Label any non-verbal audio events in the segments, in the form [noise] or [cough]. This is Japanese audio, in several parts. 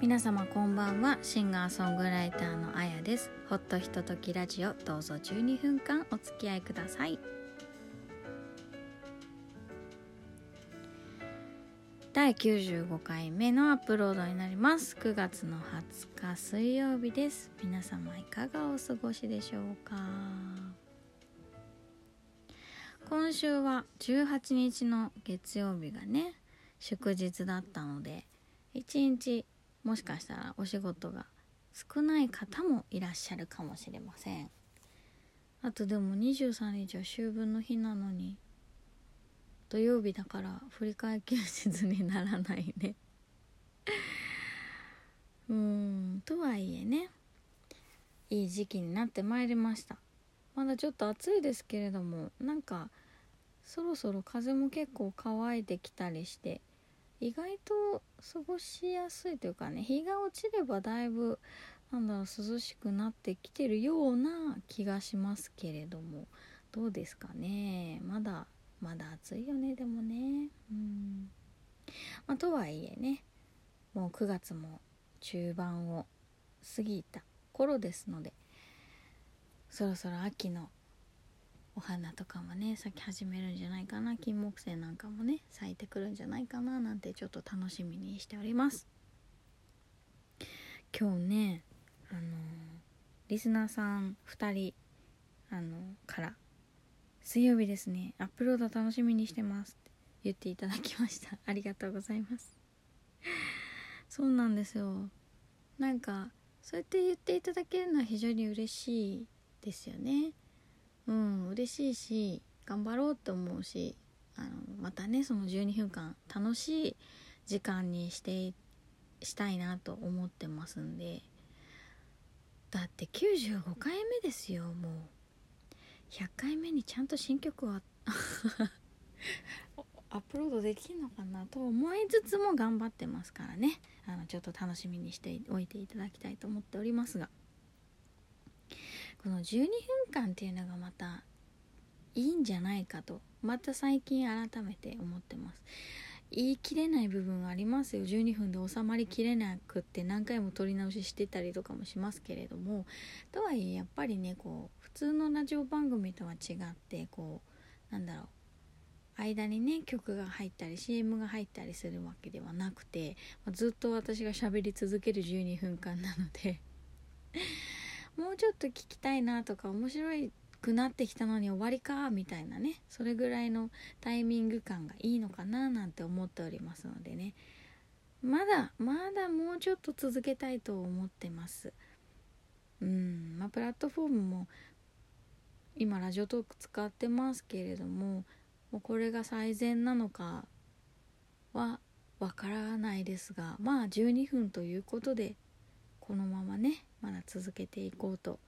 皆様こんばんは。シンガーソングライターのあやです。ほっとひとときラジオどうぞ12分間お付き合いください。第95回目のアップロードになります。9月の20日水曜日です。皆様いかがお過ごしでしょうか。今週は18日の月曜日がね祝日だったので一日もしかしたらお仕事が少ない方もいらっしゃるかもしれません。あとでも23日は秋分の日なのに土曜日だから振り替え休日にならないね。[laughs] うーんとはいえねいい時期になってまいりました。まだちょっと暑いですけれどもなんかそろそろ風も結構乾いてきたりして意外と過ごしやすいというかね日が落ちればだいぶなんだろう涼しくなってきてるような気がしますけれどもどうですかね。まだまだ暑いよねでもね。うん。まあとはいえねもう9月も中盤を過ぎた頃ですのでそろそろ秋のお花とかもね咲き始めるんじゃないかな。金木犀なんかもね咲いてくるんじゃないかな。なんてちょっと楽しみにしております。今日ねあのリスナーさん2人あのから「水曜日ですね。アップロード楽しみにしてます」って言っていただきました。[laughs] ありがとうございます。そうなんですよ。なんかそうやって言っていただけるのは非常に嬉しいですよね。うん嬉しいし頑張ろうと思うしあのまたねその12分間楽しい時間にしてしたいなと思ってますんで。だって95回目ですよもう。100回目にちゃんと新曲は [laughs] アップロードできるのかなと思いつつも頑張ってますからね。あのちょっと楽しみにしておいていただきたいと思っておりますが。この12分間っていうのがまたいいんじゃないかとまた最近改めて思ってます。言い切れない部分ありますよ。12分で収まりきれなくって何回も撮り直ししてたりとかもしますけれどもとはいえやっぱりねこう普通のラジオ番組とは違ってこうなんだろう。間にね曲が入ったり CM が入ったりするわけではなくて、まあ、ずっと私が喋り続ける12分間なので。もうちょっと聞きたいなとか面白くなってきたのに終わりかみたいなね。それぐらいのタイミング感がいいのかななんて思っておりますのでね。まだまだもうちょっと続けたいと思ってます。うん。まあプラットフォームも今ラジオトーク使ってますけれどももうこれが最善なのかはわからないですがまあ12分ということでこのままね続けていこうと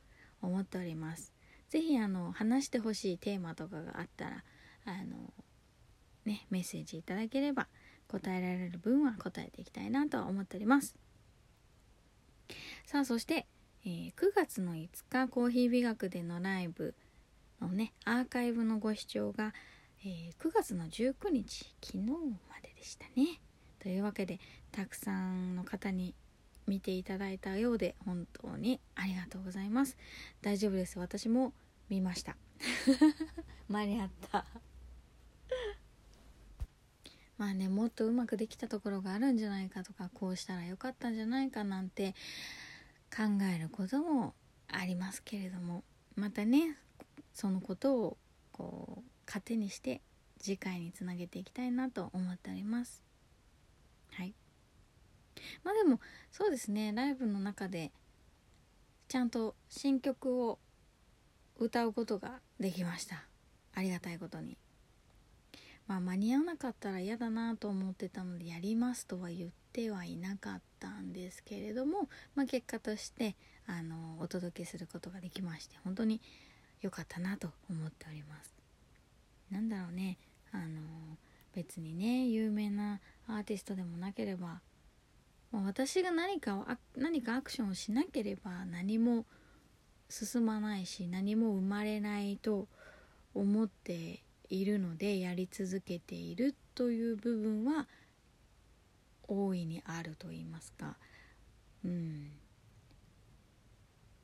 思っております。是非あの話してほしいテーマとかがあったらあのねメッセージいただければ答えられる分は答えていきたいなと思っております。さあそして、えー、9月の5日コーヒー美学でのライブのねアーカイブのご視聴が、えー、9月の19日昨日まででしたね。というわけでたくさんの方に見ていただいたようで本当にありがとうございます。大丈夫です。私も見ました。[laughs] 間に合った。[laughs] まあねもっとうまくできたところがあるんじゃないかとかこうしたらよかったんじゃないかなんて考えることもありますけれどもまたねそのことをこう糧にして次回につなげていきたいなと思っております。はい。まあでもそうですねライブの中でちゃんと新曲を歌うことができました。ありがたいことに。まあ間に合わなかったら嫌だなと思ってたのでやりますとは言ってはいなかったんですけれども、まあ、結果としてあのお届けすることができまして本当に良かったなと思っております。なんだろうねあの別にね有名なアーティストでもなければまあ、私が何かを何かアクションをしなければ何も進まないし何も生まれないと思っているのでやり続けているという部分は大いにあると言いますか。うん。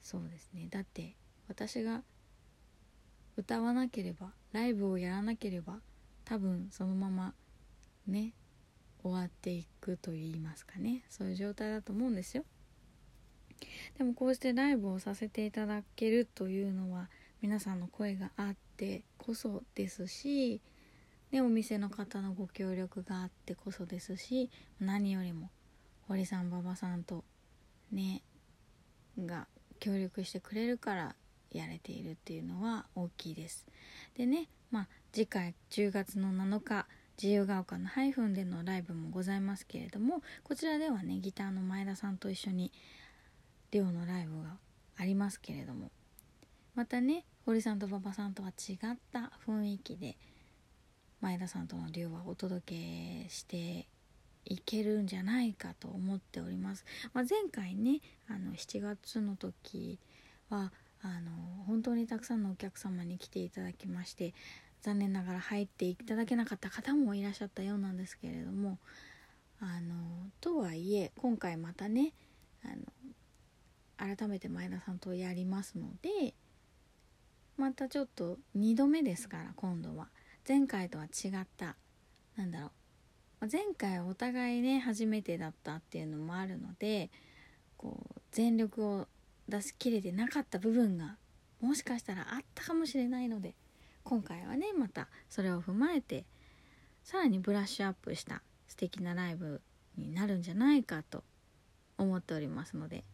そうですね。だって私が歌わなければライブをやらなければ多分そのままね終わっていくと言いますかね。そういう状態だと思うんですよ。でもこうしてライブをさせていただけるというのは皆さんの声があってこそですし、ね、お店の方のご協力があってこそですし何よりも堀さん馬場さんとねが協力してくれるからやれているっていうのは大きいです。でねまあ次回10月の7日自由が丘のハイフンでのライブもございますけれどもこちらではねギターの前田さんと一緒にデュオのライブがありますけれどもまたね堀さんと馬場さんとは違った雰囲気で前田さんとのデュオはお届けしていけるんじゃないかと思っております、まあ、前回ねあの7月の時はあの本当にたくさんのお客様に来ていただきまして残念ながら入っていただけなかった方もいらっしゃったようなんですけれどもあのとはいえ今回またねあの改めて前田さんとやりますのでまたちょっと2度目ですから今度は。前回とは違ったなんだろう。前回お互いね初めてだったっていうのもあるのでこう全力を出し切れてなかった部分がもしかしたらあったかもしれないので今回はねまたそれを踏まえてさらにブラッシュアップした素敵なライブになるんじゃないかと思っておりますので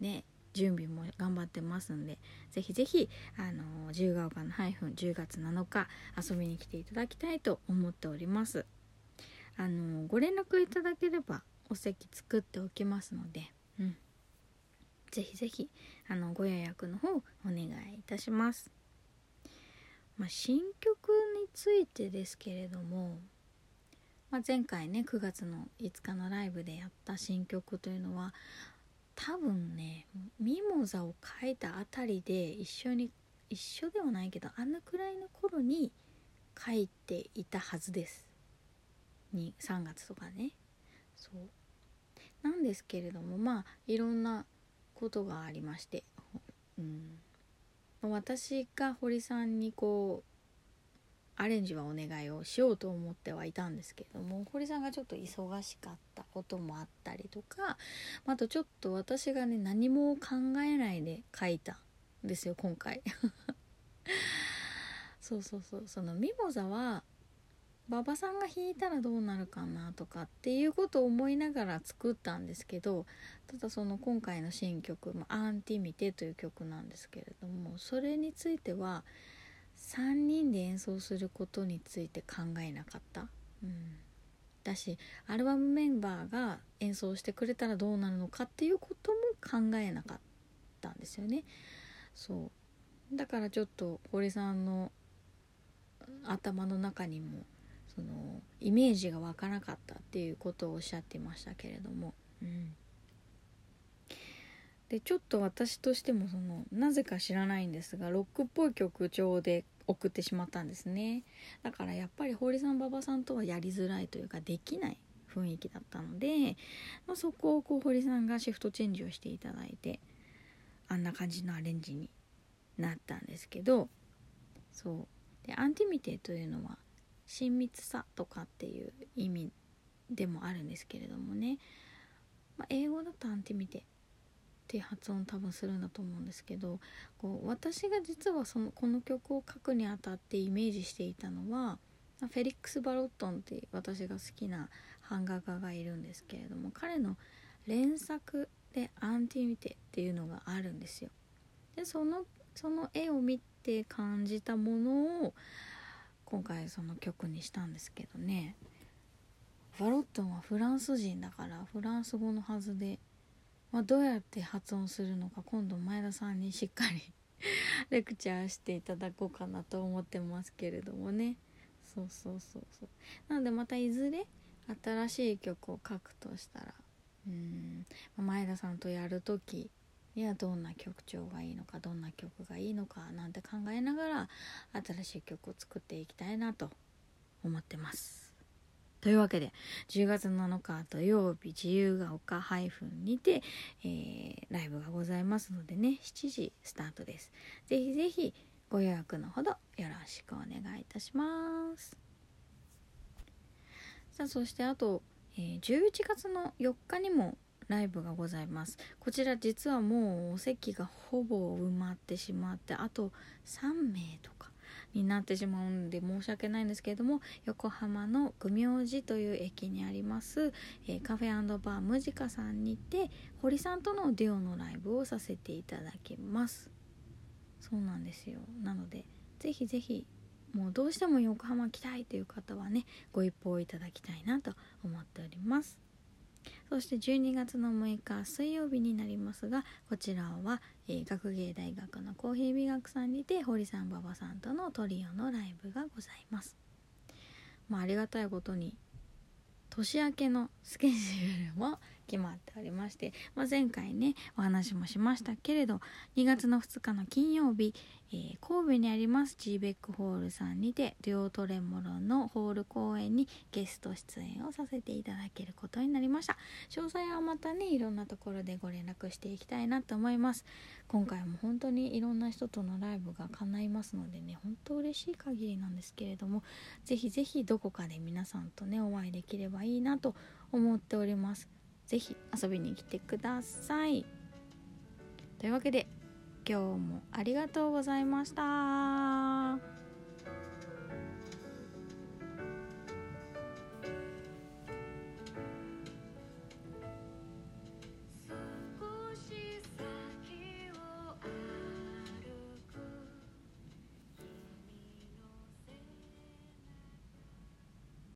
ね準備も頑張ってますんでぜひぜひあの自由が丘のハイフン10月7日遊びに来ていただきたいと思っております。あのご連絡いただければお席作っておきますのでうん。ぜひぜひあのご予約の方お願いいたします。まあ、新曲についてですけれども、まあ、前回ね9月の5日のライブでやった新曲というのは多分ねミモザを書いたあたりで一緒に一緒ではないけどあんなくらいの頃に書いていたはずです。に3月とかね。そう。なんですけれどもまあいろんなことがありましてうん。私が堀さんにこうアレンジはお願いをしようと思ってはいたんですけれども堀さんがちょっと忙しかったこともあったりとかあとちょっと私がね何も考えないで書いたんですよ今回。[laughs] そうそうそう。そのミモザは馬場さんが弾いたらどうなるかなとかっていうことを思いながら作ったんですけどただその今回の新曲「アンティミテ」という曲なんですけれどもそれについては3人で演奏することについて考えなかった。うんだしアルバムメンバーが演奏してくれたらどうなるのかっていうことも考えなかったんですよね。そうだからちょっと堀さんの頭の中にもそのイメージが湧かなかったっていうことをおっしゃってましたけれども、うん、でちょっと私としてもそのなぜか知らないんですがロックっぽい曲調で送ってしまったんですね。だからやっぱり堀さん馬場さんとはやりづらいというかできない雰囲気だったので、まあ、そこをこう堀さんがシフトチェンジをしていただいてあんな感じのアレンジになったんですけどそう。でアンティミテというのは親密さとかっていう意味でもあるんですけれどもね、まあ、英語だとアンティミテって発音多分するんだと思うんですけどこう私が実はそのこの曲を書くにあたってイメージしていたのはフェリックス・バロットンって私が好きな版画家がいるんですけれども彼の連作でアンティミテっていうのがあるんですよ。でそのその絵を見て感じたものを今回その曲にしたんですけどね。バロットンはフランス人だからフランス語のはずで、まあ、どうやって発音するのか今度前田さんにしっかり [laughs] レクチャーしていただこうかなと思ってますけれどもね。そうそうそうそう。なのでまたいずれ新しい曲を書くとしたらうん前田さんとやる時にはどんな曲調がいいのかどんな曲がいいのかなんて考えながら新しい曲を作っていきたいなと思ってます。というわけで10月7日土曜日自由が丘ハイフンにて、えー、ライブがございますのでね7時スタートです。ぜひぜひご予約のほどよろしくお願いいたします。さあそしてあと、えー、11月の4日にもライブがございます。こちら実はもうお席がほぼ埋まってしまってあと3名とかになってしまうんで申し訳ないんですけれども横浜の組明寺という駅にあります、えー、カフェバームジカさんにて堀さんとのデュオのライブをさせていただきます。そうなんですよ。なのでぜひぜひもうどうしても横浜来たいという方はねご一報いただきたいなと思っております。そして12月の6日水曜日になりますがこちらは、えー、学芸大学のコーヒー美学さんにて堀さん馬場さんとのトリオのライブがございます。まあありがたいことに年明けのスケジュールも決まっておりまして、まあ、前回ねお話もしましたけれど2月の2日の金曜日、えー、神戸にあります G ベックホールさんにてデュオトレモロのホール公演にゲスト出演をさせていただけることになりました。詳細はまたねいろんなところでご連絡していきたいなと思います。今回も本当にいろんな人とのライブが叶いますのでね本当嬉しい限りなんですけれどもぜひぜひどこかで皆さんとねお会いできればいいなと思っております。ぜひ遊びに来てください。というわけで今日もありがとうございました。